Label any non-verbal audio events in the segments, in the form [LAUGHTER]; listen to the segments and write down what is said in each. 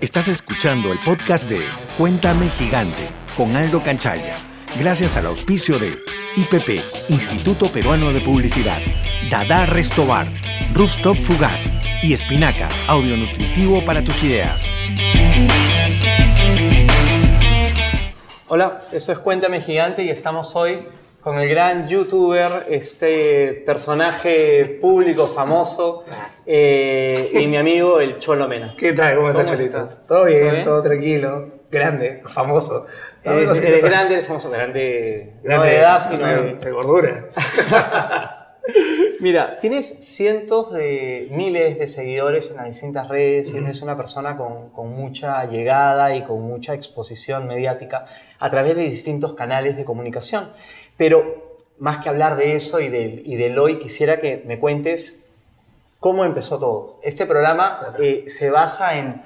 Estás escuchando el podcast de Cuéntame Gigante con Aldo Canchaya, gracias al auspicio de IPP, Instituto Peruano de Publicidad, Dada Restobar, Rooftop Fugaz y Espinaca, audio nutritivo para tus ideas. Hola, esto es Cuéntame Gigante y estamos hoy con el gran youtuber, este personaje público famoso eh, y mi amigo el Cholo Mena. ¿Qué tal? ¿Cómo, estás, Cholito? ¿Todo bien? ¿Todo tranquilo, grande, famoso. Eres, eres grande, eres famoso, grande, no de edad, sino de, de gordura. [LAUGHS] Mira, tienes cientos de miles de seguidores en las distintas redes y eres una persona con, con, mucha llegada y con mucha exposición mediática a través de distintos canales de comunicación. Pero más que hablar de eso y del, y del hoy, quisiera que me cuentes cómo empezó todo. Este programa eh, se basa en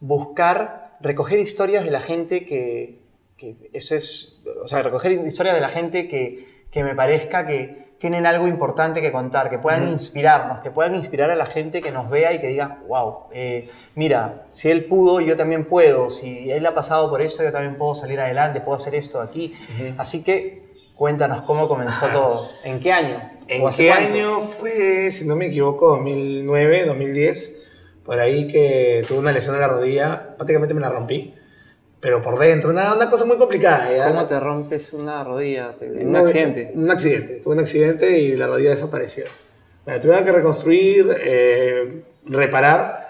buscar, recoger historias de la gente que, que, eso es, o sea, recoger historias de la gente que, que me parezca que tienen algo importante que contar, que puedan inspirarnos, que puedan inspirar a la gente que nos vea y que diga, wow, eh, mira, si él pudo, yo también puedo, si él ha pasado por esto, yo también puedo salir adelante, puedo hacer esto aquí. Así que cuéntanos cómo comenzó todo, ¿en qué año? ¿En qué cuánto? año fue, si no me equivoco, 2009, 2010? Por ahí que tuve una lesión en la rodilla, prácticamente me la rompí pero por dentro, una, una cosa muy complicada. ¿ya? ¿Cómo te rompes una rodilla? ¿Un no, accidente? Un accidente, tuve un accidente y la rodilla desapareció. Me tuve que reconstruir, eh, reparar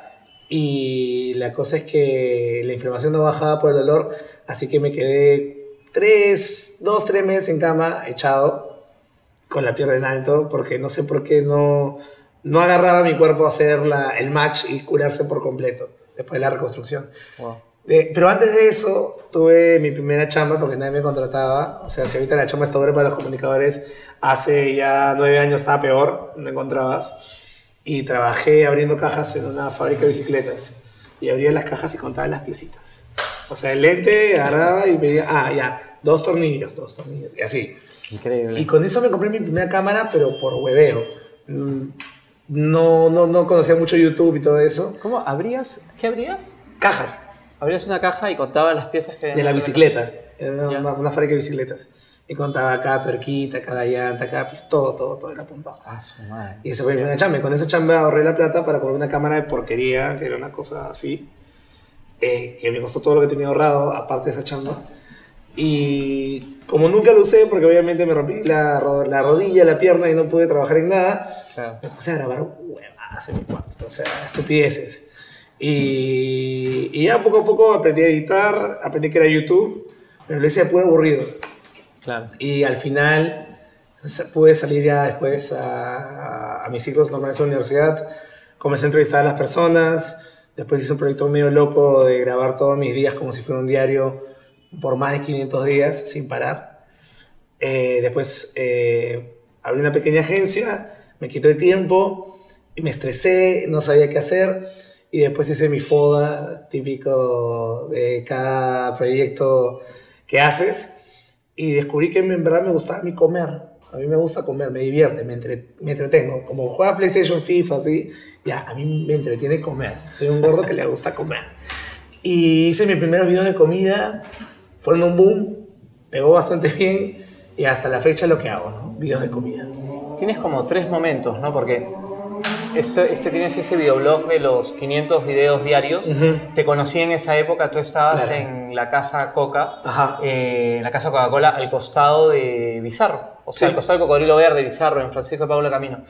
y la cosa es que la inflamación no bajaba por el dolor, así que me quedé tres, dos, tres meses en cama echado con la pierna en alto porque no sé por qué no, no agarraba mi cuerpo a hacer la, el match y curarse por completo después de la reconstrucción. Wow. De, pero antes de eso, tuve mi primera chamba porque nadie me contrataba. O sea, si ahorita la chamba está dura para los comunicadores, hace ya nueve años estaba peor, no encontrabas. Y trabajé abriendo cajas en una fábrica de bicicletas. Y abría las cajas y contaba las piecitas. O sea, el lente agarraba y pedía, ah, ya, dos tornillos, dos tornillos, y así. Increíble. Y con eso me compré mi primera cámara, pero por hueveo. No, no, no conocía mucho YouTube y todo eso. ¿Cómo? ¿Abrías? ¿Qué abrías? Cajas. Abrías una caja y contaba las piezas que... De la bicicleta. Era una, una, una, fábrica de bicicletas. Y contaba cada tuerquita, cada llanta, cada pis, todo, todo, todo era apuntado. Ah, su madre. Y esa fue mi primera chamba. Y con esa chamba ahorré la plata para comprar una cámara de porquería, que era una cosa así. Eh, que me costó todo lo que tenía ahorrado, aparte de esa chamba. Y como nunca lo usé, porque obviamente me rompí la, la rodilla, la pierna y no pude trabajar en nada, Claro. me puse a grabar huevadas en mi cuarto. O sea, estupideces. Y, y, ya poco a poco aprendí a editar, aprendí que era YouTube, pero lo hice muy aburrido. Claro. Y al final pude salir ya después a, a mis ciclos normales de la universidad, comencé a entrevistar a las personas, después hice un proyecto medio loco de grabar todos mis días como si fuera un diario por más de 500 días sin parar. Eh, después eh, abrí una pequeña agencia, me quitó el tiempo y me estresé, no sabía qué hacer y después hice mi foda típico de cada proyecto que haces y descubrí que en verdad me gustaba mí comer. A mí me gusta comer, me divierte, me, entre, me entretengo. Como juega PlayStation, FIFA, así, ya, a mí me entretiene comer. Soy un gordo que le gusta comer. Y hice mis primeros videos de comida, fueron un boom, pegó bastante bien y hasta la fecha lo que hago, ¿no? Videos de comida. Tienes como tres momentos, ¿no? Porque este, este, tienes ese videoblog de los 500 videos diarios. Uh -huh. Te conocí en esa época, tú estabas claro. en la casa Coca, eh, en la casa Coca-Cola, al costado de Bizarro. O sea, sí. al costado del Cocodrilo Verde, Bizarro, en Francisco de Paula Camino.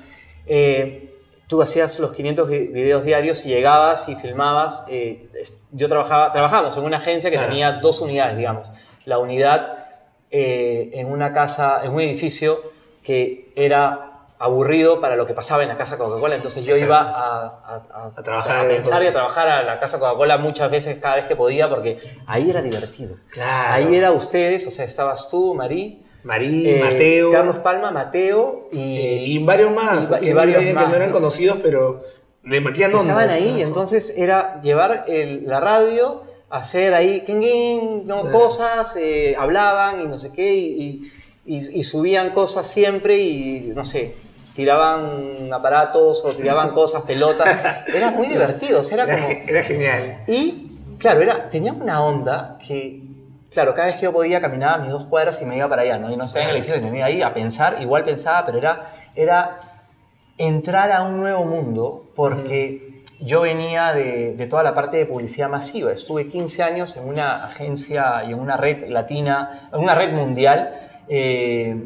Eh, tú hacías los 500 videos diarios y llegabas y filmabas. Eh, yo trabajaba, trabajábamos en una agencia que claro. tenía dos unidades, digamos. La unidad eh, en una casa, en un edificio que era aburrido para lo que pasaba en la casa Coca-Cola. Entonces yo Exacto. iba a, a, a, a trabajar a pensar y a trabajar a la casa Coca-Cola muchas veces, cada vez que podía, porque ahí era divertido. Claro. Ahí era ustedes, o sea, estabas tú, Marí. Marí, eh, Mateo. Carlos Palma, Mateo y, eh, y varios más. Y, y varios que, más, que no eran conocidos, pero le metían onda. Estaban ahí, y entonces era llevar el, la radio, hacer ahí no, cosas, eh, hablaban y no sé qué, y, y, subían cosas siempre y no sé, tiraban aparatos o tiraban [LAUGHS] cosas, pelotas. Era muy divertido, o sea, era, Era, como... era genial. Y, claro, era, tenía una onda que, claro, cada vez que yo podía caminaba mis dos cuadras y me iba para allá, ¿no? Y no estaba en el edificio, sino me iba ahí a pensar, igual pensaba, pero era, era entrar a un nuevo mundo porque yo venía de, de toda la parte de publicidad masiva. Estuve 15 años en una agencia y en una red latina, en una red mundial, eh,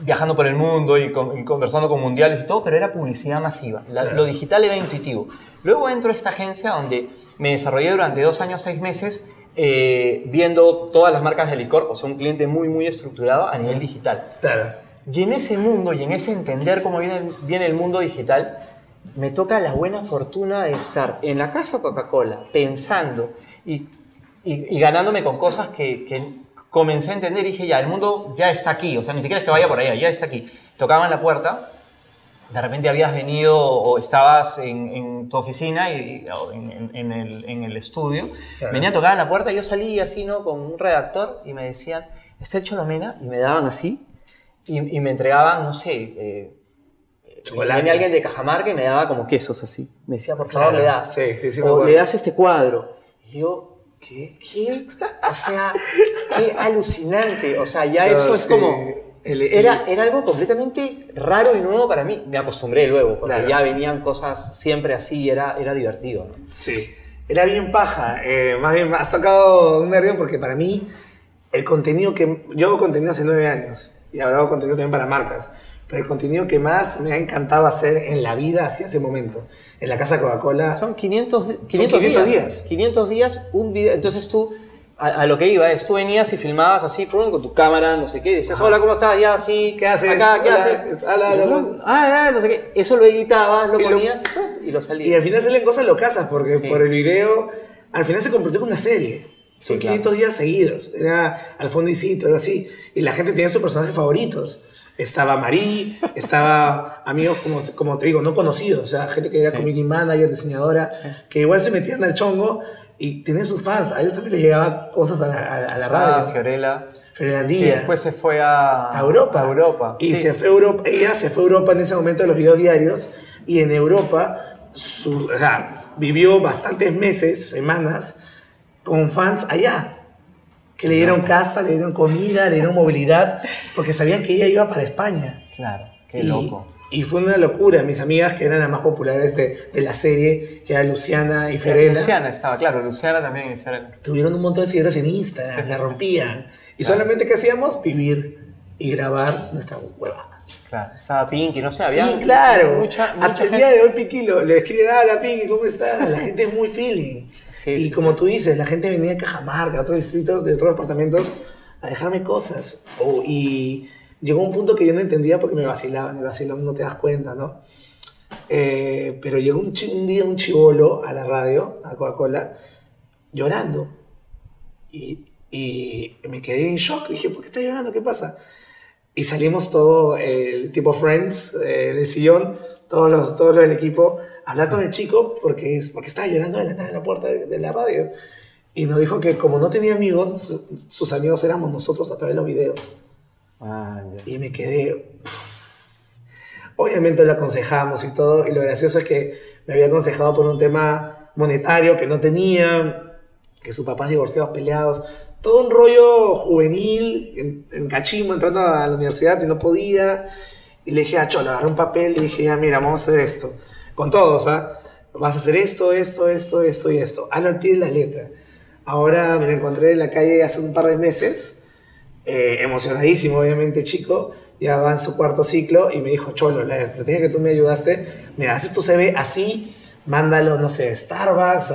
viajando por el mundo y, con- y conversando con mundiales y todo, pero era publicidad masiva. La- Lo digital era intuitivo. Luego entro a esta agencia donde me desarrollé durante dos años, seis meses, eh, viendo todas las marcas de licor, o sea, un cliente muy, muy estructurado a nivel digital. Claro. Y en ese mundo y en ese entender cómo viene, viene el mundo digital, me toca la buena fortuna de estar en la casa Coca-Cola pensando y, y- y ganándome con cosas que, que comencé a entender y dije, ya, el mundo ya está aquí, o sea, ni siquiera es que vaya por allá, ya está aquí. Tocaban la puerta, de repente habías venido o estabas en, en tu oficina y, o en, en- el, en el estudio, Claro. venía a tocar en la puerta, yo salí así, ¿no? Con un redactor y me decían, ¿está el Cholomena? Y me daban así y, y me entregaban, no sé, eh, Chocolates. venía alguien de Cajamarca y me daba como quesos así. Me decía, por favor, Claro, le das. sí, sí, sí o le das este cuadro. Y yo, ¿qué? ¿Qué? O sea, qué [LAUGHS] alucinante. O sea, ya No, eso es como... El- el- era, era algo completamente raro y nuevo para mí. Me acostumbré luego, porque Claro. ya venían cosas siempre así y era, era divertido. ¿no? Sí, era bien paja. eh, más bien, has tocado un nervio porque para mí el contenido que... Yo hago contenido hace nueve años y ahora hago contenido también para marcas. Pero el contenido que más me ha encantado hacer en la vida hacia ese momento, en la casa Coca-Cola, Son 500, di- 500, 500 días. días. 500 días, un video. Entonces tú, a, a lo que iba es, tú venías y filmabas así, con tu cámara, no sé qué, decías, hola, ¿cómo estás? Ya, así, ¿Qué haces? Acá, ¿qué Hola, haces? hola, Y hola, yo, hola. ah, no sé qué. Eso lo editabas, lo Y lo- ponías y, pum, y lo salías. Y al final salen cosas locas porque Sí. por el video, al final se convirtió en una serie. Son Sí, claro. 500 días seguidos. Era al fondo algo así. Y la gente tenía sus personajes favoritos. Estaba Marí, estaba amigos, como, como te digo, no conocidos. O sea, gente que era Sí. community manager, diseñadora, que igual se metían al chongo y tenían sus fans. A ellos también les llegaban cosas a la, a- a la Ah, radio. Fiorella. Que Fernandilla. después se fue a, a Europa. a Europa. Y sí. se fue a Europa, ella se fue a Europa en ese momento de los videos diarios y en Europa su- o sea, vivió bastantes meses, semanas, con fans allá. Que le dieron casa, le dieron comida, le dieron movilidad, porque sabían que ella iba para España. Claro, qué y, loco. Y fue una locura. Mis amigas, que eran las más populares de, de la serie, que eran Luciana y Fiorella, Luciana estaba, claro, Luciana también y Fiorella. tuvieron un montón de seguidores en Instagram, la [LAUGHS] rompían. Y solamente que hacíamos vivir y grabar nuestra hueva. Claro, estaba Pinky, no sé, había Sí, claro. mucha, mucha Hasta el gente. día de hoy, Pinky lo- le escribe, hola Pinky, ¿cómo estás? La gente es muy feeling. Sí, y sí, como sí. tú dices, la gente venía de Cajamarca, otros distritos, de otros departamentos, a dejarme cosas. Oh, y llegó un punto que yo no entendía porque me vacilaban, el vacilón no te das cuenta, ¿no? Eh, pero llegó un, un día un chivolo a la radio, a Coca-Cola, llorando. Y, y me quedé en shock. Dije, ¿por qué está llorando? ¿Qué pasa? Y salimos todo el tipo Friends eh, en el sillón, todos los, todos los del equipo, a hablar con el chico porque, es, porque estaba llorando de la en la puerta de, de la radio. Y nos dijo que como no tenía amigos, su- sus amigos éramos nosotros a través de los videos. Ah, ya. Y me quedé... pff. Obviamente lo aconsejamos y todo, y lo gracioso es que me había aconsejado por un tema monetario que no tenía, que sus papás divorciados, peleados, todo un rollo juvenil, en, en cachimbo, entrando a la universidad y no podía. Y le dije a Cholo, agarré un papel y dije, ya mira, vamos a hacer esto. Con todos, ¿ah? Vas a hacer esto, esto, esto, esto y esto. Hazlo al pie de la letra. Ahora me lo encontré en la calle hace un par de meses eh, emocionadísimo, obviamente, chico. Ya va en su cuarto ciclo y me dijo, Cholo, la estrategia que tú me ayudaste, mira, haces tu CV así, mándalo, no sé, a Starbucks,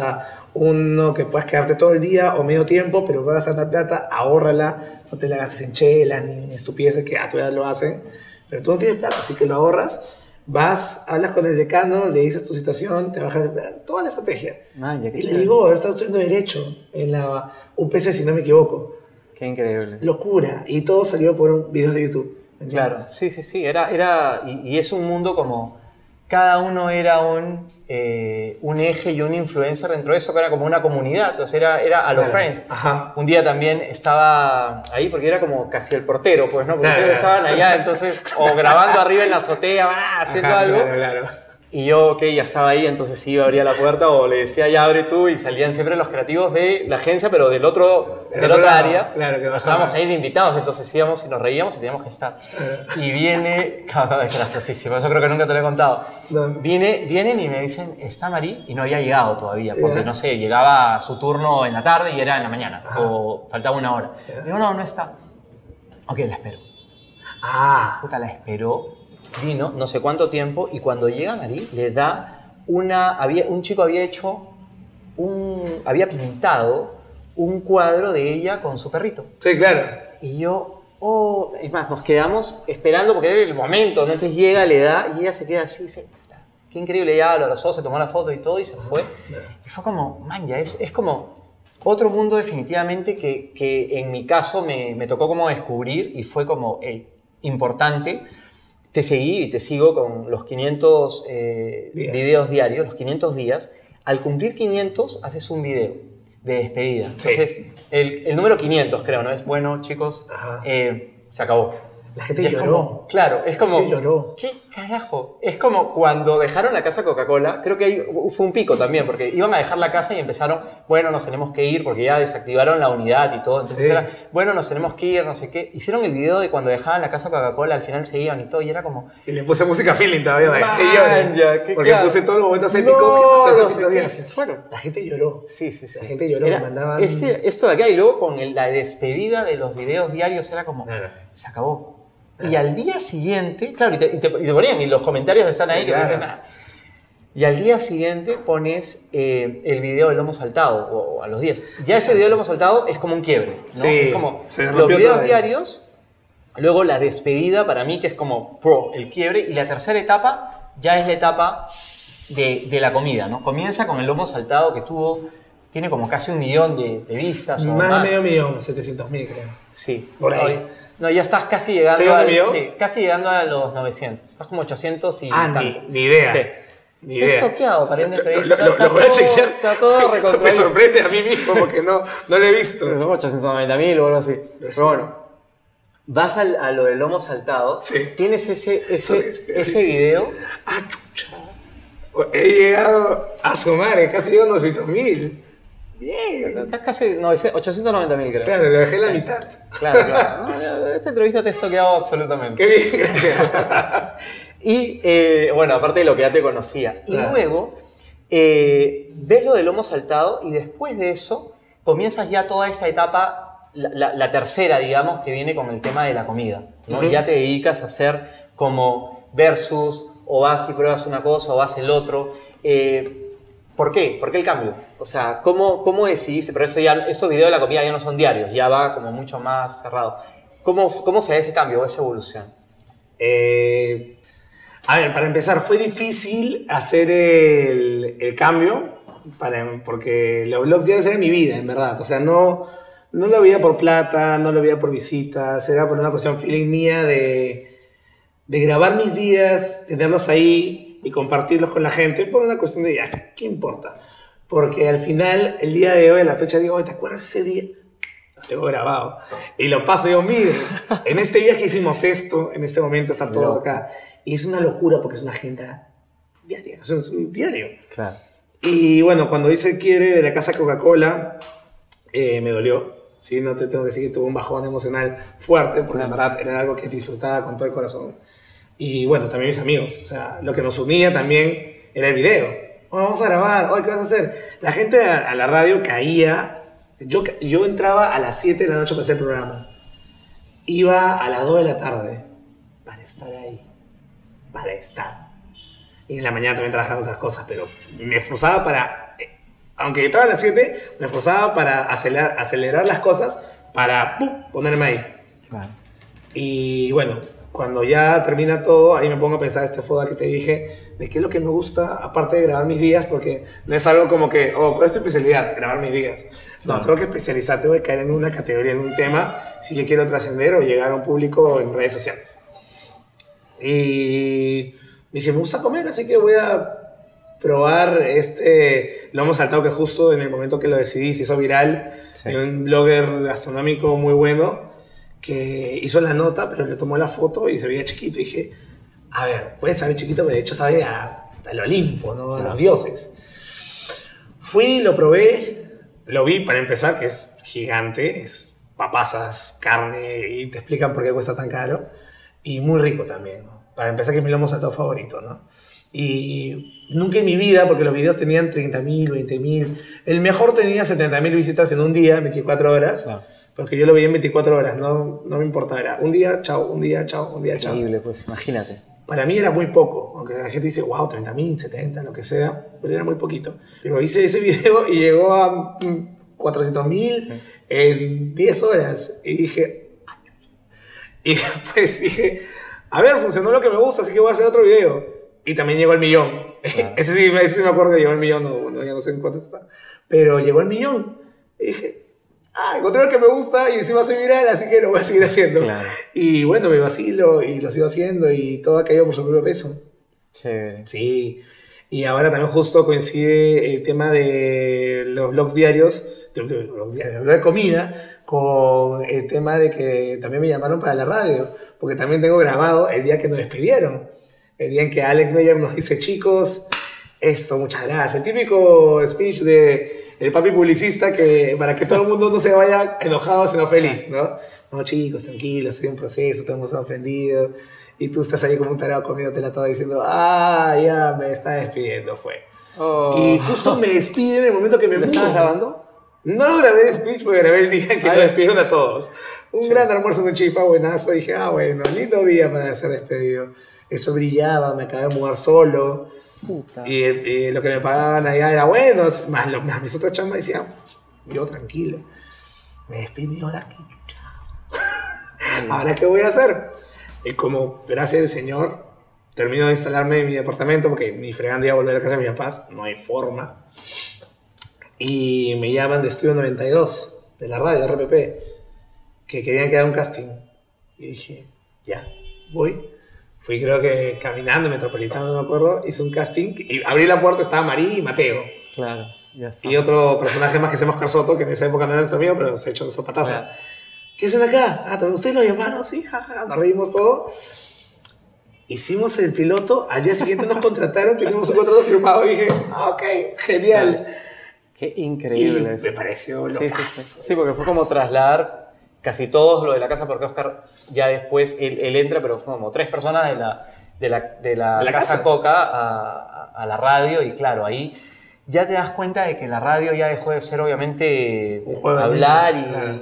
uno que puedas quedarte todo el día o medio tiempo, pero vas a ganar plata, ahórrala, no te la gastes en chela ni en estupideces que ah, todavía lo hacen, pero tú no tienes plata, así que lo ahorras, vas, hablas con el decano, le dices tu situación, te baja el- toda la estrategia. Ah, ya, qué y le digo, está estudiando Derecho en la UPC, si no me equivoco Qué increíble. locura. Y todo salió por un video de YouTube. ¿entiendes? Claro, sí, sí, sí. Era, era, y, y es un mundo como cada uno era un, eh, un eje y un influencer dentro de eso, que era como una comunidad, entonces era, era a los Claro, friends. ajá. Un día también estaba ahí, porque era como casi el portero, pues, ¿no? Porque Claro, ustedes claro. estaban allá, entonces, o grabando arriba en la azotea, ¡ah! haciendo Ajá, algo. Y yo, ok, ya estaba ahí, entonces sí, abría la puerta o le decía, ya abre tú, y salían siempre los creativos de la agencia, pero del otro, Del otra área. claro, que. Estábamos ahí de invitados, entonces íbamos y nos reíamos y teníamos que estar. Y viene, cabrón, es graciosísimo, eso creo que nunca te lo he contado. No. Viene, vienen y me dicen, está Marí, y no había llegado todavía, porque no sé, llegaba su turno en la tarde y era en la mañana, Ajá. o faltaba una hora. Digo, no, no está. Ok, la espero. Ah, Puta, la esperó, vino, no sé cuánto tiempo, y cuando llega Marí, le da una. Había, un chico había hecho un. había pintado un cuadro de ella con su perrito. sí, claro. Y yo, oh, es más, nos quedamos esperando porque era el momento, ¿no? Entonces llega, le da, y ella se queda así, dice, "Puta, qué increíble, ya lo abrazó, se tomó la foto y todo, y se fue. Y fue como, man, ya es, es como otro mundo definitivamente que, que en mi caso me, me tocó como descubrir y fue como eh, importante. Te seguí y te sigo con los 500 eh, videos diarios, los 500 días. Al cumplir 500 haces un video de despedida. Sí. Entonces, el, el número 500 creo, ¿no? Es bueno, chicos, eh, se acabó. La gente Y lloró. como- claro, es como. gente lloró. ¿Qué carajo? Es como cuando dejaron la casa Coca-Cola, creo que ahí fue un pico también, porque iban a dejar la casa y empezaron, bueno, nos tenemos que ir porque ya desactivaron la unidad y todo. Entonces Sí. era, bueno, nos tenemos que ir, no sé qué. Hicieron el video de cuando dejaban la casa Coca-Cola, al final se iban y todo, y era como. Y le puse música feeling todavía. Man, llore. ya, qué Porque claro. puse todos los momentos épicos No, que pasé esos no sé 500 qué, días. La gente lloró. Sí, sí, sí. La gente lloró, Era- me mandaban. este- esto de acá y luego con el- la despedida de los videos diarios era como, se acabó. Y al día siguiente, claro, y te, y te- y te ponían, y los comentarios están Sí, ahí que te claro. dicen nada. Y al día siguiente pones eh, el video del lomo saltado, o, o a los días. Ya ese video del lomo saltado es como un quiebre, ¿no? Sí, es como se los videos diarios, luego la despedida para mí que es como pro, el quiebre, y la tercera etapa ya es la etapa de, de la comida, ¿no? Comienza con el lomo saltado que tuvo, tiene como casi un millón de, de vistas o Más más. de medio millón, 700 mil creo. Sí. Por ahí. Hoy- No, ya estás casi llegando, ¿Estás a, llegando a sí, casi llegando a los 900. Estás como 800 y Ah, ni, tanto. ni idea. Sí. Ni idea. Es toqueado, aparentemente. Lo, [LAUGHS] Está- lo- lo- está lo voy a todo- chequear. Está todo [LAUGHS] Me sorprende a mí mismo porque no, no lo he visto. Son 890 mil o algo así. Pero bueno, vas al- a lo del lomo saltado. Sí. Tienes ese, ese, ese video. Ah, chucha. He llegado a sumar, casi llegado a 200 mil. Bien. Estás casi. No, ese 890 mil creo. Claro, lo dejé en la mitad. Claro, claro. No, esta entrevista te he toqueado absolutamente. Qué bien, gracias. [LAUGHS] Y eh, bueno, aparte de lo que ya te conocía. Y Claro. luego eh, ves lo del lomo saltado y después de eso comienzas ya toda esta etapa, la, la- la tercera, digamos, que viene con el tema de la comida. ¿no? Ya te dedicas a hacer como versus, o vas y pruebas una cosa, o vas el otro. Eh, ¿Por qué? ¿Por qué el cambio? O sea, ¿cómo, cómo decidiste? Pero eso ya, estos videos de la comida ya no son diarios, ya va como mucho más cerrado. ¿Cómo, cómo se da ese cambio o esa evolución? Eh, a ver, para empezar, fue difícil hacer el, el cambio, para, porque los blogs ya era mi vida, en verdad. O sea, no, no lo veía por plata, no lo veía por visitas, era por una cuestión feeling mía de, de grabar mis días, tenerlos ahí y compartirlos con la gente, por una cuestión de, ya, ¿qué importa? Porque al final, el día de hoy, la fecha, digo, "Oye, ¿te acuerdas ese día? Lo tengo grabado. Y lo paso, yo, mire, en este viaje hicimos esto, en este momento está todo acá. Y es una locura porque es una agenda diaria, es un diario. Claro. Y bueno, cuando hice el quiebre de la casa Coca-Cola, eh, me dolió. Sí, no te tengo que decir que tuve un bajón emocional fuerte, porque en verdad era algo que disfrutaba con todo el corazón. Y bueno, también mis amigos. O sea, lo que nos unía también era el video. Oh, vamos a grabar, hoy ¿qué vas a hacer? La gente a, a la radio caía. Yo, yo entraba a las 7 de la noche para hacer el programa. Iba a las 2 de la tarde para estar ahí. Para estar. Y en la mañana también trabajaba otras cosas, pero me esforzaba para, eh, aunque estaba a las 7, me esforzaba para acelerar, acelerar las cosas para ¡pum! ponerme ahí. Claro. Y bueno, cuando ya termina todo, ahí me pongo a pensar este foda que te dije, de qué es lo que me gusta, aparte de grabar mis días, porque no es algo como que, oh, ¿cuál es tu especialidad? Grabar mis días. No, tengo que especializar, tengo que caer en una categoría, en un tema, si yo quiero trascender o llegar a un público en redes sociales. Y dije, me gusta comer, así que voy a probar este, lo hemos saltado que justo en el momento que lo decidí se hizo viral, de un blogger gastronómico muy bueno que hizo la nota, pero le tomó la foto y se veía chiquito. Y dije, a ver, puede saber chiquito, pero de hecho sabe a, al Olimpo, ¿no? A los dioses. Fui, lo probé, lo vi para empezar, que es gigante, es papasas, carne, y te explican por qué cuesta tan caro. Y muy rico también, Para empezar, que es mi lomo saltado favorito, ¿no? Y nunca en mi vida, porque los videos tenían 30.000, 20.000. El mejor tenía 70.000 visitas en un día, 24 horas. Porque yo lo veía en 24 horas, no, no me importaba. un día, chao, un día, chao, un día, chao. Increíble, pues imagínate. Para mí era muy poco, aunque la gente dice, wow, 30.000, 70, lo que sea, pero era muy poquito. Pero hice ese [LAUGHS] video y llegó a 400.000 mm, en 10 horas. Y dije, y después [LAUGHS] dije, a ver, funcionó lo que me gusta, así que voy a hacer otro video. Y también llegó el millón. [LAUGHS] ese, sí, ese, sí, me acuerdo que llegó el millón, no, ya no sé en cuánto está. Pero llegó el millón. Y dije, ah, encontré lo que me gusta y encima soy viral, así que lo voy a seguir haciendo. Y bueno, me vacilo y lo sigo haciendo y todo ha caído por su propio peso. Chévere. Sí. Y ahora también justo coincide el tema de los blogs diarios, de, los diarios, de comida, con el tema de que también me llamaron para la radio, porque también tengo grabado el día que nos despidieron, el día en que Alex Meyer nos dice, chicos, esto, muchas gracias. El típico speech de el papi publicista que para que todo el mundo no se vaya enojado, sino feliz, ¿no? No, chicos, tranquilos, soy un proceso, te hemos ofendido. Y tú estás ahí como un tarado comiéndotela toda diciendo, ah, ya me está despidiendo, fue. Oh. Y justo me despide en el momento que me ¿Lo estabas grabando? No lo grabé el speech, porque grabé el día en que nos despidieron a todos. Un gran almuerzo en un chifa buenazo. Dije, ah, bueno, lindo día para ser despedido. Eso brillaba, me acabé de mudar solo. Y, lo que me pagaban allá era bueno, más, lo, más mis otras chambas decían, yo tranquilo, me despidí ahora que [LAUGHS] ahora qué voy a hacer. Y como gracias al Señor termino de instalarme en mi departamento porque mi fregando iba a volver a casa de mi papás, no hay forma. Y me llaman de Estudio 92, de la radio, de RPP, que querían que haga un casting. Y dije, ya, voy. Fui creo que caminando, metropolitano, no me acuerdo, hice un casting y abrí la puerta, estaba Marí y Mateo. Claro, ya está. Y otro personaje más que se llama Oscar Soto, que en esa época no era nuestro amigo, pero se echó de su pataza. ¿Qué hacen acá? Ah, ¿ustedes lo llamaron? Sí, jaja, nos reímos todo. Hicimos el piloto, al día siguiente nos contrataron, teníamos un contrato firmado y dije, ah, ok, genial. Qué increíble. Y me pareció lo sí, sí, sí, sí, porque fue como trasladar casi todos lo de la casa, porque Oscar ya después, él, entra, pero fue como tres personas de la, de la, de la, casa, Coca a, a, la radio y claro, ahí ya te das cuenta de que la radio ya dejó de ser obviamente hablar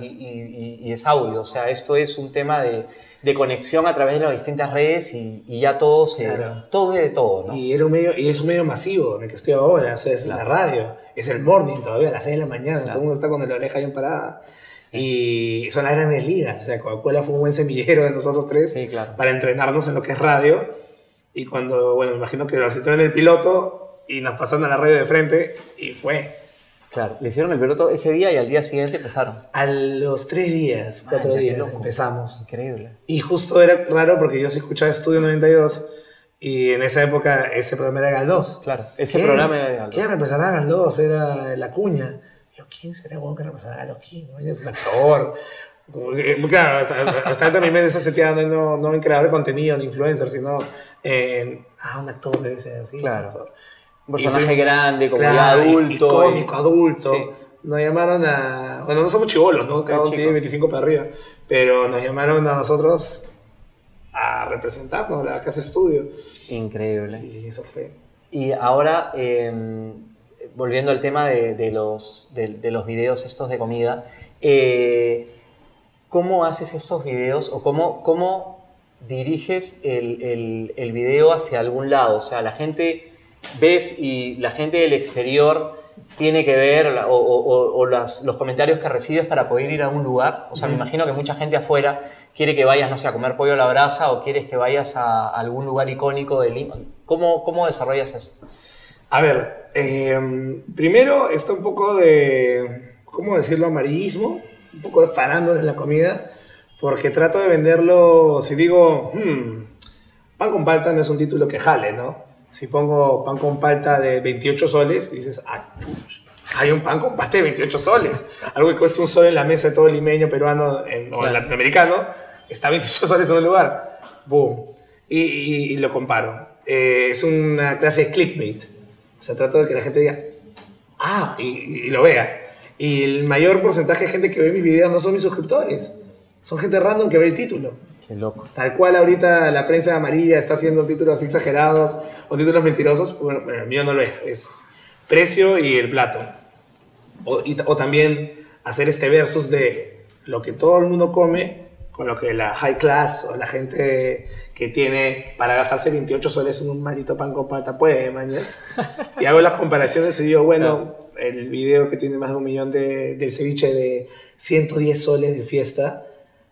y, y, es audio, o sea, esto es un tema de, de conexión a través de las distintas redes y, ya todo se todo es de todo, ¿no? Y, era un medio, y es un medio masivo en el que estoy ahora, o sea, es la radio, es el morning todavía, a las 6 de la mañana, todo el mundo está con la oreja bien parada. Y son las grandes ligas. O sea, Coca-Cola fue un buen semillero de nosotros tres para entrenarnos en lo que es radio. Y cuando, bueno, me imagino que lo situaron en el piloto y nos pasaron a la radio de frente y fue. Claro, le hicieron el piloto ese día y al día siguiente empezaron. A los tres días, cuatro días empezamos. Increíble. Y justo era raro porque yo sí escuchaba Estudio 92 y en esa época ese programa era Galdós. Claro, ese programa era Galdós. ¿Qué representaba Galdós? Era La Cuña. ¿Quién será bueno que representará a los King? Es un actor. Claro, hasta, hasta mente está seteada no, no en creador de contenido, en influencer, sino en. Ah, un actor debe ser así. Claro. Un, personaje grande, como ya adulto. Icónico, adulto. Nos llamaron a. Bueno, no somos chivolos, ¿no? Cada uno tiene 25 para arriba. Pero nos llamaron a nosotros a representarnos, la casa estudio. Increíble. Y eso fue. Y ahora. Eh, volviendo al tema de, los, de, los videos estos de comida, eh, ¿cómo haces estos videos o cómo, cómo diriges el, el, video hacia algún lado? O sea, la gente ves y la gente del exterior tiene que ver o, los comentarios que recibes para poder ir a un lugar. O sea, me imagino que mucha gente afuera quiere que vayas, no sé, a comer pollo a la brasa o quieres que vayas a algún lugar icónico de Lima. ¿Cómo, cómo desarrollas eso? A ver, em, primero está un poco de, ¿cómo decirlo? Amarillismo, un poco de farándula en la comida, porque trato de venderlo, si digo, hmm, Pan con palta no es un título que jale, ¿no? Si pongo pan con palta de 28 soles, dices, ah, hay un pan con palta de 28 soles. Algo que cuesta un sol en la mesa de todo limeño, peruano en- o Claro. latinoamericano, está 28 [LAUGHS] soles en un lugar. Boom. Y, y- y lo comparo. Eh, es una clase de clickbait. O sea, trato de que la gente diga, ah, y, lo vea. Y el mayor porcentaje de gente que ve mis videos no son mis suscriptores. Son gente random que ve el título. Qué loco. Tal cual ahorita la prensa amarilla está haciendo títulos exagerados o títulos mentirosos, bueno, bueno, el mío no lo es. Es precio y el plato. O, y- o también hacer este versus de lo que todo el mundo come con lo que la high class o la gente que tiene para gastarse 28 soles en un maldito pan con palta puede, mañas. Y hago las comparaciones y digo, bueno, el video que tiene más de un millón de, del ceviche de 110 soles del fiesta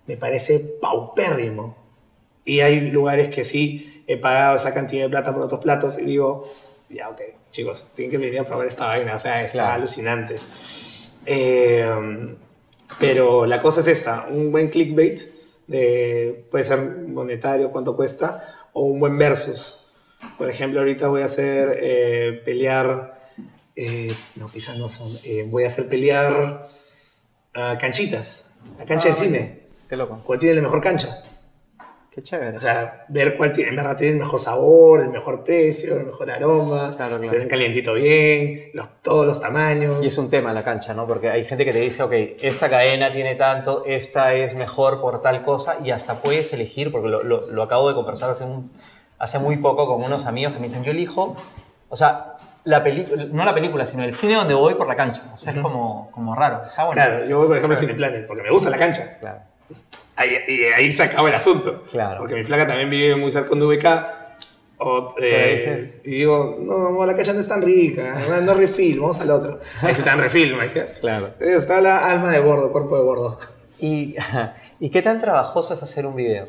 me parece paupérrimo. Y hay lugares que sí he pagado esa cantidad de plata por otros platos y digo, ya, ok, chicos, tienen que venir a probar esta vaina, o sea, está Claro. alucinante. Eh, pero la cosa es esta, un buen clickbait, de, puede ser monetario, cuánto cuesta, o un buen versus. Por ejemplo, ahorita voy a hacer eh, pelear, eh, no, quizás no son, eh, voy a hacer pelear canchitas, la cancha Ah, del cine, Qué loco. cuál tiene la mejor cancha. Qué chévere. O sea, ver cuál tiene, en verdad tiene el mejor sabor, el mejor precio, el mejor aroma, Claro, claro. se ven calientito bien, los- todos los tamaños. Y es un tema la cancha, ¿no? Porque hay gente que te dice, ok, esta cadena tiene tanto, esta es mejor por tal cosa, y hasta puedes elegir, porque lo, lo- lo acabo de conversar hace, un- hace muy poco con unos amigos que me dicen, yo elijo, o sea, la película, no la película, sino el cine donde voy por la cancha. O sea, es como, como raro. Está bueno. Claro, yo voy, por ejemplo, a Cineplanet, porque me gusta la cancha. Claro. Ahí, y ahí se acaba el asunto. Claro. Porque mi flaca también vive muy cerca de VK. O, eh, y digo, no, la cancha no es tan rica, no, no refill, vamos al otro. [LAUGHS] Ahí sí está en refill, ¿me entiendes? Claro. Está la alma de gordo, cuerpo de gordo. ¿Y, [LAUGHS] ¿Y qué tan trabajoso es hacer un video?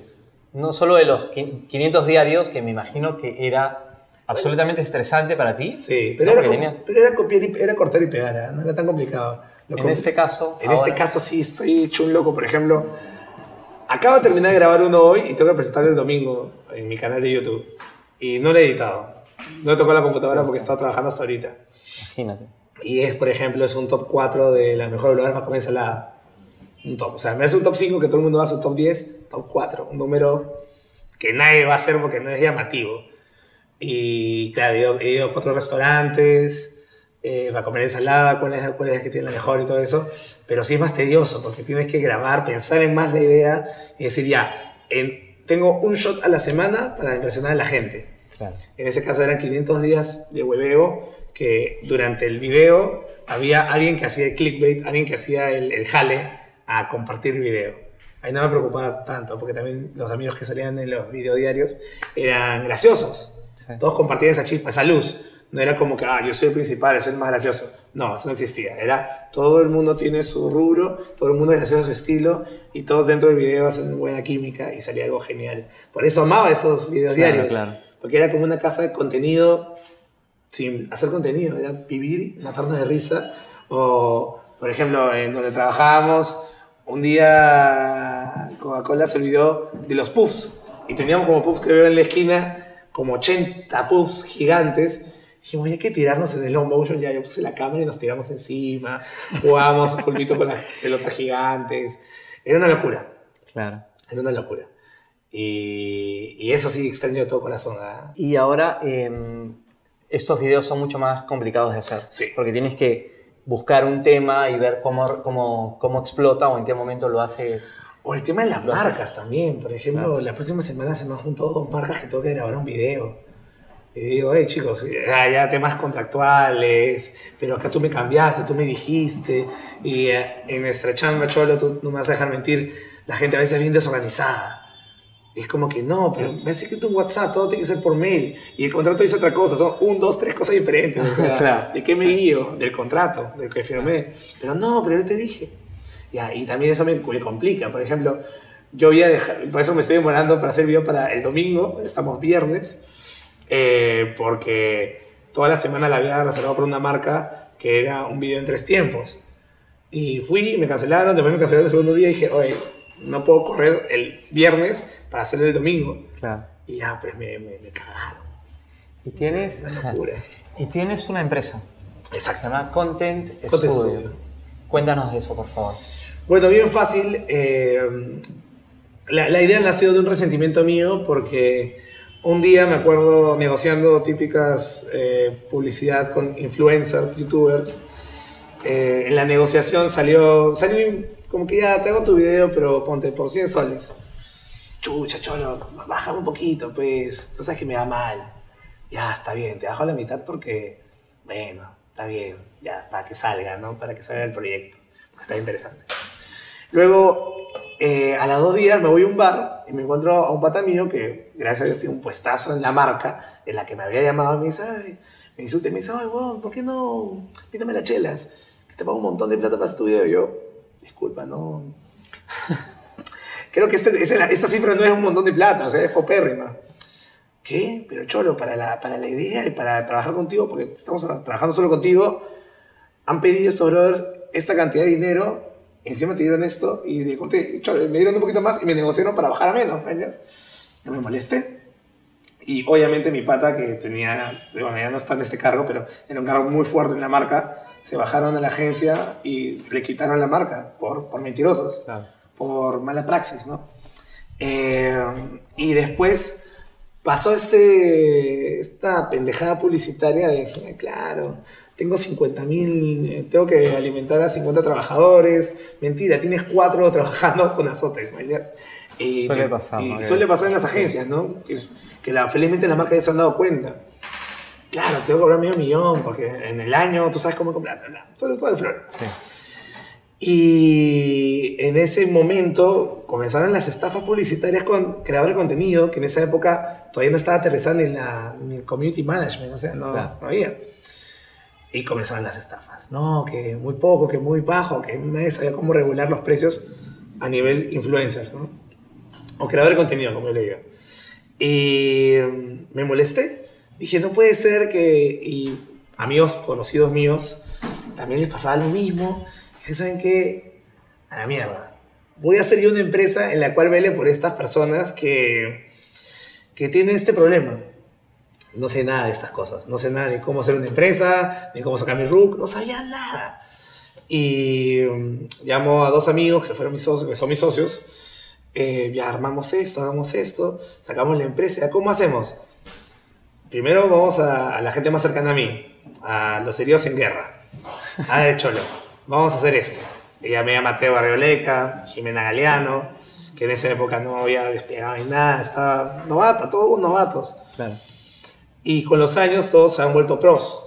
No solo de los qui- 500 diarios, que me imagino que era absolutamente estresante para ti. Sí, pero, ¿no? era, tenías- pero era copiar y, era cortar y pegar, ¿ah? no era tan complicado. Lo en com- este caso, En ahora- este caso sí, estoy hecho un loco. Por ejemplo, acabo de terminar de grabar uno hoy y tengo que presentarlo el domingo en mi canal de YouTube. Y no lo he editado. No he tocado la computadora porque he estado trabajando hasta ahorita. Imagínate. Y es, por ejemplo, es un top 4 de la mejor lugar para comer ensalada. Un top. O sea, me hace un top 5 que todo el mundo va a su top 10, top 4. Un número que nadie va a hacer porque no es llamativo. Y claro, he ido, he ido a cuatro restaurantes eh, para comer ensalada, cuál es, cuál es la que tiene la mejor y todo eso. Pero sí es más tedioso porque tienes que grabar, pensar en más la idea y decir, ya, en- tengo un shot a la semana para impresionar a la gente. Claro. En ese caso eran 500 días de hueveo que durante el video había alguien que hacía el clickbait, alguien que hacía el, el jale a compartir el video. Ahí no me preocupaba tanto porque también los amigos que salían en los videodiarios eran graciosos. Sí. Todos compartían esa chispa, esa luz. No era como que, ah, yo soy el principal, soy el más gracioso. No, eso no existía. Era, todo el mundo tiene su rubro, todo el mundo es gracioso a su estilo y todos dentro del video hacen buena química y salía algo genial. Por eso amaba esos videos Claro, diarios. claro. Porque era como una casa de contenido sin hacer contenido, era vivir, matarnos de risa. O, por ejemplo, en donde trabajábamos, un día Coca-Cola se olvidó de los puffs. Y teníamos como puffs que veo en la esquina, como 80 puffs gigantes. Dijimos, hay que tirarnos en el long motion. Ya yo puse la cámara y nos tiramos encima. Jugábamos [LAUGHS] a fulbito con las pelotas gigantes. Era una locura. Claro. Era una locura. Y, y eso sí extraño de todo corazón. ¿ah? Y ahora em, estos videos son mucho más complicados de hacer. Sí. Porque tienes que buscar un tema y ver cómo, cómo, cómo explota o en qué momento lo haces. O el tema de las marcas también. Por ejemplo, Claro. la próxima semana se me han juntado dos marcas que tengo que grabar un video. Y digo, hey chicos, ya, ya temas contractuales, pero acá tú me cambiaste, tú me dijiste. Y eh, en nuestra chamba, Cholo, tú no me vas a dejar mentir, la gente a veces es bien desorganizada. Y es como que no, pero me has escrito un WhatsApp, todo tiene que ser por mail. Y el contrato dice otra cosa, son un, dos, tres cosas diferentes. O [LAUGHS] sea, Claro. ¿de qué me guío? Del contrato, del que firmé. Pero no, pero yo te dije. Ya, y también eso me, me complica. Por ejemplo, yo voy a dejar, por eso me estoy demorando para hacer video para el domingo, estamos viernes, eh, porque toda la semana la había reservado por una marca que era un video en tres tiempos. Y fui, me cancelaron, después me cancelaron el segundo día y dije, oye, no puedo correr el viernes para hacer el domingo. Claro. Y ya, pues me, me, me cagaron. Y tienes, Una locura. [LAUGHS] y tienes una empresa. Se Exacto. llama Content, Content Studio. Studio. Cuéntanos de eso, por favor. Bueno, bien fácil. eh, la, la idea nació de un resentimiento mío porque un día me acuerdo negociando típicas eh, publicidad con influencers, youtubers. eh, en la negociación salió, salió como que ya te hago tu video, pero ponte por 100 soles. Chucha, cholo, bájame un poquito, pues. Tú sabes que me da mal. Ya, está bien, te bajo la mitad porque, bueno, está bien, ya, para que salga, ¿no? Para que salga el proyecto, porque está interesante. Luego, eh, a los dos días me voy a un bar y me encuentro a un pata mío que, gracias a Dios, tiene un puestazo en la marca en la que me había llamado. Me dice, ay, me insulta me dice, ay, weón, ¿por qué no? Pídame las chelas, que te pago un montón de plata para este video. Y yo, disculpa, no. [LAUGHS] Creo que este- ese- esta cifra no es un montón de plata, o sea, es popérrima. ¿Qué? Pero Cholo, para la, para la idea y para trabajar contigo, porque estamos trabajando solo contigo, han pedido estos brothers esta cantidad de dinero, encima te dieron esto, y le conté, Cholo, me dieron un poquito más y me negociaron para bajar a menos. No me molesté. Y obviamente mi pata, que tenía, bueno, ya no está en este cargo, pero era un cargo muy fuerte en la marca, se bajaron a la agencia y le quitaron la marca por, por mentirosos por mala praxis, ¿no? Eh, y después pasó este, esta pendejada publicitaria de, "Eh, claro, tengo 50 mil, tengo que alimentar a 50 trabajadores. Mentira, tienes cuatro [LAUGHS] trabajando con azotes, mañas. Y, Suele pasar, suele pasar en las agencias, ¿no? Que, que la, felizmente las marcas ya se han dado cuenta. Claro, tengo que cobrar medio millón porque en el año tú sabes cómo comprar, bla, bla, todo, todo el flor. Sí. Y en ese momento comenzaron las estafas publicitarias con creadores de contenido, que en esa época todavía no estaba aterrizando en, la, en el community management, o sea, no, Claro. no había. Y comenzaron las estafas. No, que muy poco, que muy bajo, que nadie sabía cómo regular los precios a nivel influencers, ¿no? O creador de contenido, como yo le digo. Y mm, me molesté. Dije, no puede ser que... Y amigos conocidos míos también les pasaba lo mismo. Dije, ¿saben qué? A la mierda. Voy a hacer yo una empresa en la cual vele por estas personas que, que tienen este problema. No sé nada de estas cosas. No sé nada de cómo hacer una empresa, ni cómo sacar mi RUC. No sabía nada. Y mm, llamo a dos amigos que fueron mis socios, que son mis socios. Eh, ya armamos esto, hagamos esto, sacamos la empresa. ¿Ya ¿Cómo hacemos? Primero vamos a, a la gente más cercana a mí, a los heridos en guerra. [LAUGHS] A ver, Cholo, vamos a hacer esto. Y llamé a Mateo Barrioleca, Jimena Galeano, que en esa época no había despegado ni nada, estaba novata, todos novatos. Claro. Y con los años todos se han vuelto pros.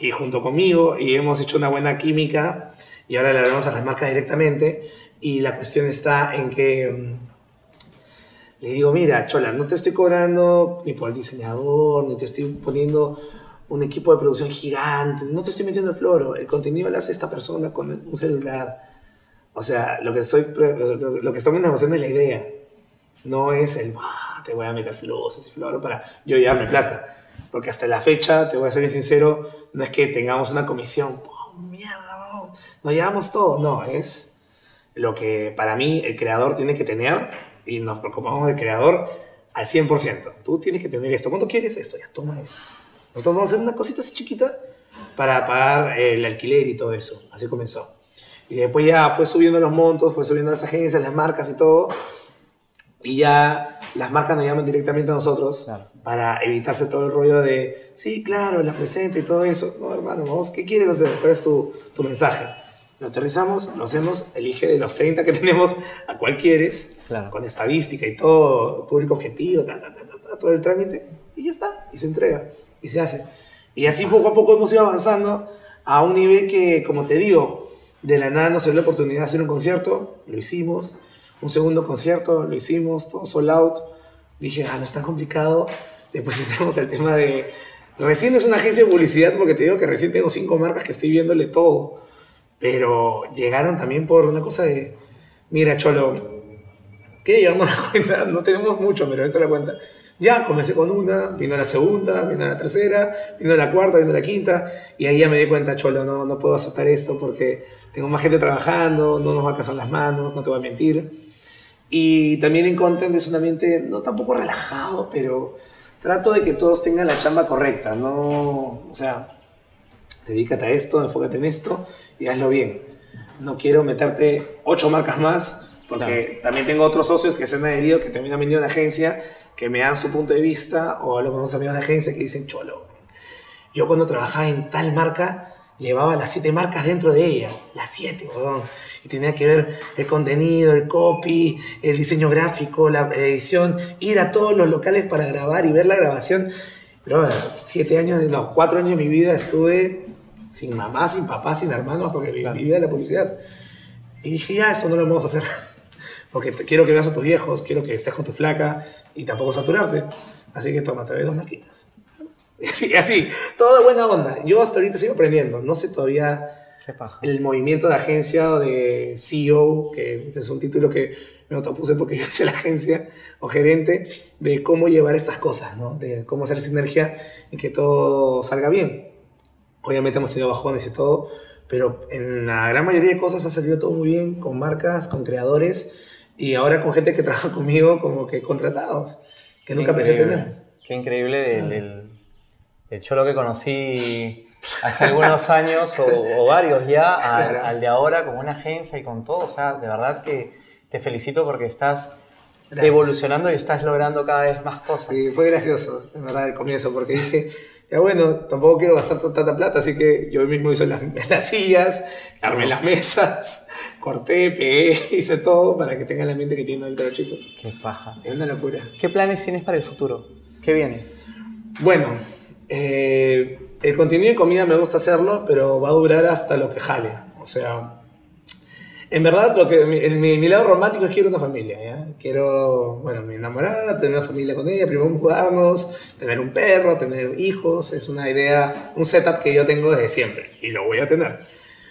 Y junto conmigo, y hemos hecho una buena química, y ahora le hablamos a las marcas directamente. Y la cuestión está en que mm, le digo, mira, Chola, no te estoy cobrando ni por el diseñador, ni te estoy poniendo un equipo de producción gigante, no te estoy metiendo el floro, el contenido lo hace esta persona con un celular. O sea, lo que, estoy, lo que estamos negociando es la idea, no es el, "Ah, te voy a meter flores y floro para yo llevarme plata. Porque hasta la fecha, te voy a ser bien sincero, no es que tengamos una comisión, "Oh, mierda, vamos, nos llevamos todo, no, es lo que para mí el creador tiene que tener y nos preocupamos del creador al 100%. Tú tienes que tener esto. ¿Cuánto quieres? Esto, ya toma esto. Nosotros vamos a hacer una cosita así chiquita para pagar el alquiler y todo eso. Así comenzó. Y después ya fue subiendo los montos, fue subiendo las agencias, las marcas y todo. Y ya las marcas nos llaman directamente a nosotros Claro. Para evitarse todo el rollo de, sí, claro, la presente y todo eso. No, hermano, vamos, ¿qué quieres hacer? ¿Cuál es tu, tu mensaje? Lo aterrizamos, lo hacemos, elige de los 30 que [LAUGHS] tenemos a cuál quieres, Claro. con estadística y todo, público objetivo, ta, ta, ta, todo el trámite, y ya está, y se entrega, y se hace. Y así poco a poco hemos ido avanzando a un nivel que, como te digo, de la nada nos dio la oportunidad de hacer un concierto, lo hicimos, un segundo concierto, lo hicimos, todo sold out. Dije, ah, no es tan complicado. Después [LAUGHS] entramos al tema de... Recién es una agencia de publicidad porque te digo que recién tengo cinco marcas que estoy viéndole todo. Pero llegaron también por una cosa de, mira, Cholo, ¿qué llevamos la [LAUGHS] cuenta? No tenemos mucho, pero esta es la cuenta. Ya, comencé con una, vino la segunda, vino la tercera, vino la cuarta, vino la quinta, y ahí ya me di cuenta, Cholo, no, no puedo aceptar esto porque tengo más gente trabajando, no nos va a alcanzar las manos, no te voy a mentir. Y también en Content es un ambiente no tampoco relajado, pero trato de que todos tengan la chamba correcta, no, o sea, dedícate a esto, enfócate en esto y hazlo bien. No quiero meterte ocho marcas más, porque también tengo otros socios que se han adherido, que también han venido de agencia, que me dan su punto de vista, o hablo con unos amigos de agencia que dicen, cholo, yo cuando trabajaba en tal marca, llevaba las siete marcas dentro de ella, las siete, weón. Y tenía que ver el contenido, el copy, el diseño gráfico, la edición, ir a todos los locales para grabar y ver la grabación. Pero siete años, no, cuatro años de mi vida estuve sin mamá, sin papá, sin hermanos, porque vivía de la publicidad. Y dije, ya, esto no lo vamos a hacer. [LAUGHS] Porque quiero que veas a tus viejos, quiero que estés con tu flaca y tampoco saturarte. Así que toma, te doy dos maquitas. [LAUGHS] Y así, todo buena onda. Yo hasta ahorita sigo aprendiendo. No sé todavía el movimiento de agencia de CEO, que es un título que me autopuse porque yo hice la agencia, o gerente, de cómo llevar estas cosas, ¿no? De cómo hacer sinergia y que todo salga bien. Obviamente hemos tenido bajones y todo, pero en la gran mayoría de cosas ha salido todo muy bien, con marcas, con creadores, y ahora con gente que [LAUGHS] trabaja conmigo como que contratados, que nunca pensé tener. Qué increíble del el cholo que conocí hace algunos [LAUGHS] años o, varios ya, al, de ahora con una agencia y con todo. O sea, de verdad que te felicito porque estás evolucionando y estás logrando cada vez más cosas. Sí, fue gracioso, en verdad, el comienzo, porque dije, ya bueno, tampoco quiero gastar tanta plata, así que yo mismo hice las, [LAUGHS] las sillas, armé las mesas, [LAUGHS] corté, pegué, hice todo para que tengan la mente que tienen ahorita los chicos. Qué paja. Es una locura. ¿Qué planes tienes para el futuro? ¿Qué viene? Bueno, eh, el contenido de comida me gusta hacerlo, pero va a durar hasta lo que jale. O sea, en verdad, lo que, mi, mi, lado romántico es quiero una familia, ¿ya? Quiero, bueno, mi enamorada, tener una familia con ella, primero mudarnos, tener un perro, tener hijos. Es una idea, un setup que yo tengo desde siempre y lo voy a tener.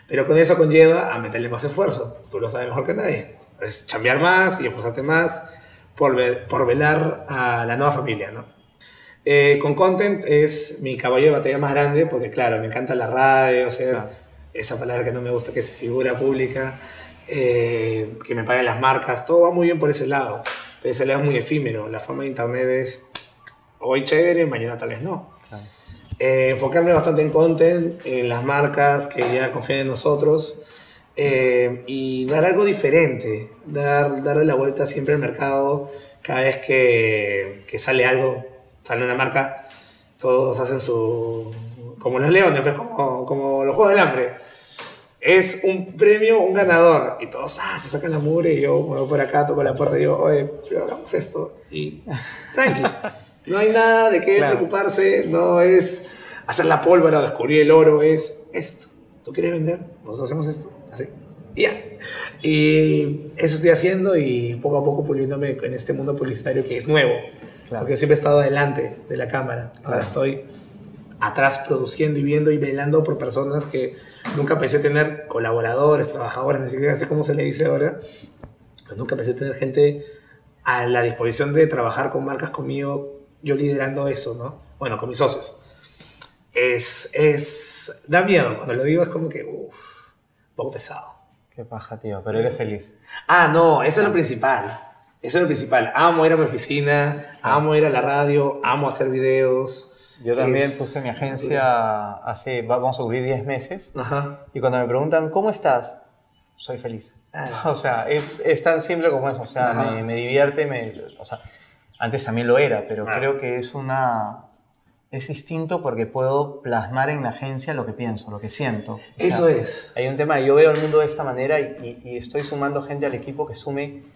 Pero con eso conlleva a meterle más esfuerzo. Tú lo sabes mejor que nadie. Es cambiar más y esforzarte más por, por velar a la nueva familia, ¿no? Eh, con content es mi caballo de batalla más grande porque, claro, me encanta la radio, o sea, esa palabra que no me gusta, que es figura pública, eh, que me paguen las marcas, todo va muy bien por ese lado. Pero ese lado es muy efímero. La fama de internet es hoy chévere, mañana tal vez no. Eh, enfocarme bastante en content, en las marcas que ya confían en nosotros y dar algo diferente, dar, darle la vuelta siempre al mercado cada vez que, que sale algo sale una marca, todos hacen su... como los leones, pues, como, como los Juegos del Hambre. Es un premio, un ganador. Y todos ah, se sacan la mugre y yo me voy por acá, toco la puerta y digo, oye, pero hagamos esto. Y tranqui. No hay nada de qué preocuparse, no es hacer la pólvora, descubrir el oro, es esto. ¿Tú quieres vender? Nosotros hacemos esto. Así. Y ya. Y eso estoy haciendo y poco a poco puliéndome en este mundo publicitario que es nuevo. Porque yo siempre he estado delante de la cámara. Ahora estoy atrás produciendo y viendo y velando por personas que nunca pensé tener colaboradores, trabajadores, ni siquiera sé cómo se le dice ahora. Pero nunca pensé tener gente a la disposición de trabajar con marcas conmigo, yo liderando eso, ¿no? Bueno, con mis socios. Es, es, da miedo, cuando lo digo es como que, uff, un poco pesado. Qué paja, tío, pero eres feliz. Ah, no, eso es lo principal. Eso es lo principal. Amo ir a mi oficina, amo ir a la radio, amo hacer videos. Yo también puse mi agencia hace, vamos a cubrir 10 meses. Y cuando me preguntan, ¿cómo estás? Soy feliz. Ah. [LAUGHS] O sea, es, es, tan simple como eso. O sea, me, me, divierte. Me, o sea, antes también lo era, pero creo que es una... Es distinto porque puedo plasmar en la agencia lo que pienso, lo que siento. eso es. Hay un tema, yo veo el mundo de esta manera y, y, y estoy sumando gente al equipo que sume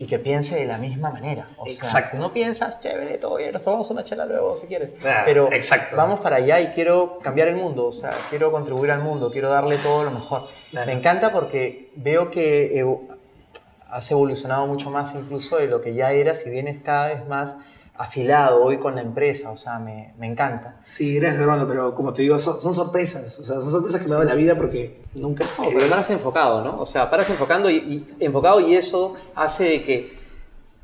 y que piense de la misma manera. O sea, si no piensas, chévere, todo bien, nos tomamos una chela luego si quieres. Pero exacto. vamos para allá y quiero cambiar el mundo, o sea, quiero contribuir al mundo, quiero darle todo lo mejor. Me encanta porque veo que has evolucionado mucho más incluso de lo que ya eras y vienes cada vez más afilado hoy con la empresa, o sea, me, me encanta. Sí, gracias hermano, pero como te digo, son, sorpresas, o sea, son sorpresas que me da la vida porque nunca... No, pero paras enfocado, ¿no? O sea, paras enfocando y, enfocado y eso hace que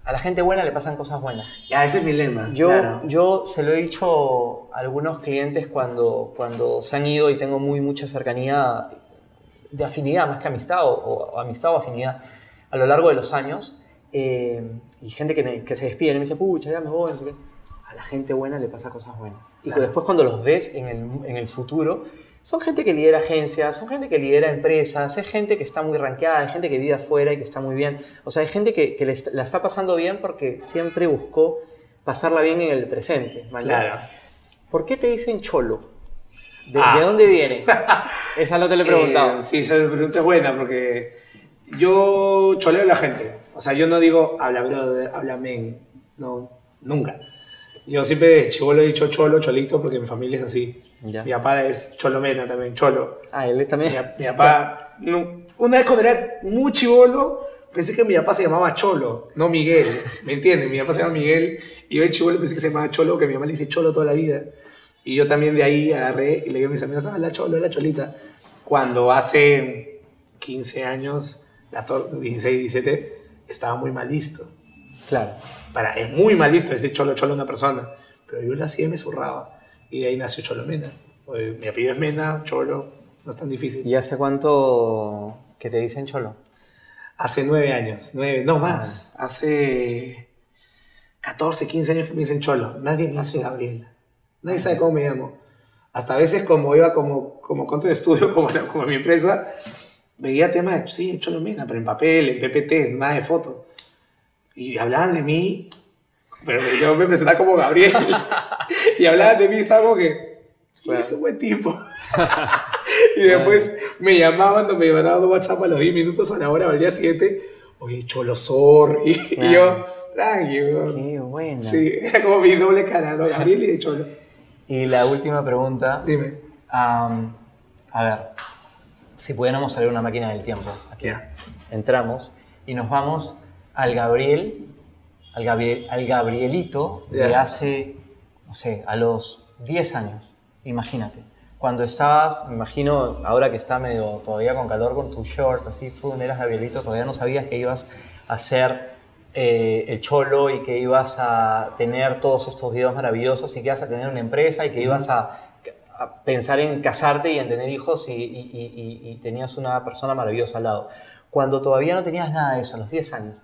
a la gente buena le pasan cosas buenas. Ya, ese es mi lema. Yo, yo se lo he dicho a algunos clientes cuando, cuando se han ido y tengo muy mucha cercanía de afinidad, más que amistad o, o amistad o afinidad a lo largo de los años eh, y gente que, me- que se despide y me dice, pucha, ya me voy, no sé qué. A la gente buena le pasa cosas buenas. Y Claro. después cuando los ves en el, en el futuro, son gente que lidera agencias, son gente que lidera empresas, es gente que está muy rankeada, hay gente que vive afuera y que está muy bien. O sea, hay gente que, que le est- la está pasando bien porque siempre buscó pasarla bien en el presente. Claro. ¿Por qué te dicen cholo? ¿De, Ah. de dónde viene? [LAUGHS] Esa no te lo he preguntado. Eh, sí, esa pregunta es buena porque yo choleo a la gente. O sea, yo no digo habla brother, habla men. No, nunca. Yo siempre de chivolo he dicho cholo, cholito, porque mi familia es así. Ya. Mi papá es cholomena también, cholo. Ah, él también. Mi, mi papá, no- una vez cuando era muy chivolo, pensé que mi papá se llamaba Cholo, no Miguel. ¿Me entiendes? Mi papá se llama Miguel y yo de chivolo pensé que se llamaba Cholo, que mi mamá le dice Cholo toda la vida. Y yo también de ahí agarré y le digo a mis amigos, ah, la Cholo, la Cholita. Cuando hace 15 años, 14, 16, 17, estaba muy mal visto. Claro. Para, es muy mal visto decir Cholo, Cholo a una persona. Pero yo lo hacía y me zurraba. Y de ahí nació Cholo Mena. Pues, mi apellido es Mena, Cholo, no es tan difícil. ¿Y hace cuánto que te dicen cholo? Hace nueve años, nueve, no más. Hace 14, 15 años que me dicen Cholo. Nadie me dice Gabriel. Nadie sabe cómo me llamo. Hasta a veces como iba como, como content estudio, [LAUGHS] como, la- como mi empresa, veía temas de, sí, Cholo Mena, pero en papel, en PPT, nada de foto. Y hablaban de mí, pero yo me presentaba como Gabriel. [LAUGHS] y hablaban de mí, estaba como que, sí, es un buen tipo. [LAUGHS] y después me llamaban, me mandaban un WhatsApp a los 10 minutos a la hora al día siguiente, oye, Cholo sorry. [LAUGHS] y yo, Claro. tranquilo. Qué buena. Sí, era como mi doble cara, ¿no? Gabriel y de Cholo. Y la última pregunta. Dime. am, a ver, si pudiéramos salir una máquina del tiempo. Aquí entramos y nos vamos al Gabriel, al, Gabriel, al Gabrielito de Ya. hace, no sé, a los 10 años. Imagínate. Cuando estabas, me imagino, ahora que está medio todavía con calor con tu short, así, tú eras Gabrielito, todavía no sabías que ibas a ser eh, el cholo y que ibas a tener todos estos videos maravillosos y que ibas a tener una empresa y que ibas a, a pensar en casarte y en tener hijos y, tenías una persona maravillosa al lado. Cuando todavía no tenías nada de eso, a los 10 años,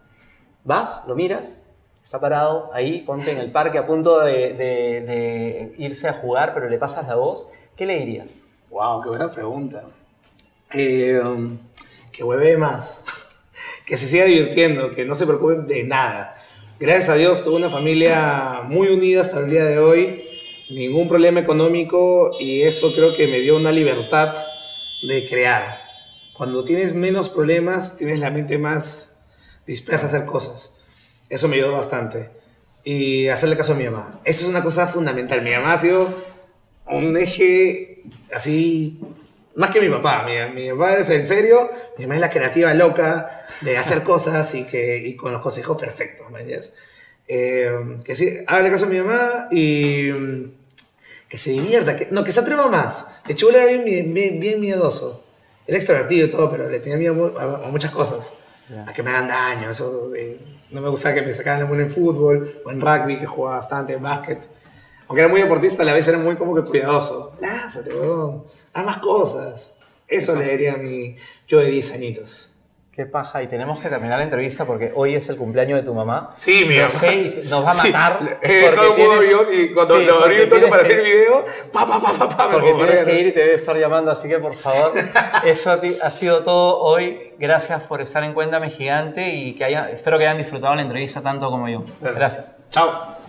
vas, lo miras, está parado ahí, ponte en el parque a punto de, irse a jugar, pero le pasas la voz, ¿qué le dirías? Wow, qué buena pregunta. Eh, um, que hueve más. [LAUGHS] que se siga divirtiendo, que no se preocupen de nada. Gracias a Dios tuve una familia muy unida hasta el día de hoy. Ningún problema económico y eso creo que me dio una libertad de crear. Cuando tienes menos problemas, tienes la mente más dispersa a hacer cosas. Eso me ayudó bastante. Y hacerle caso a mi mamá. Esa es una cosa fundamental. Mi mamá ha sido un eje así, más que mi papá. Mi, mi papá es en serio, mi mamá es la creativa loca de hacer [LAUGHS] cosas y, que, y con los consejos perfectos, ¿me? Eh, que sí, hágale caso a mi mamá y que se divierta, que, no, que se atreva más. De hecho, él era bien, bien, bien- bien miedoso. Era extrovertido y todo, pero le tenía miedo a, a muchas cosas. A que me hagan daño, eso, eh, no me gustaba que me sacaran la mano en fútbol o en rugby, que jugaba bastante, en básquet. Aunque era muy deportista, a la vez era muy como que cuidadoso. Lánzate, weón. Haz más cosas. Eso le diría a mi yo de 10 añitos. Qué paja, y tenemos que terminar la entrevista porque hoy es el cumpleaños de tu mamá. Sí, mi Yo mamá. sé, nos va a matar. He dejado un avión y cuando Sí, lo abrí un toque para que- ver el video, pa, pa, pa, pa, pa, Porque tienes que ir y te debe estar llamando, así que por favor, [LAUGHS] eso ha sido todo hoy. Gracias por estar en Cuéntame Gigante y que haya, espero que hayan disfrutado la entrevista tanto como yo. Gracias. Chao.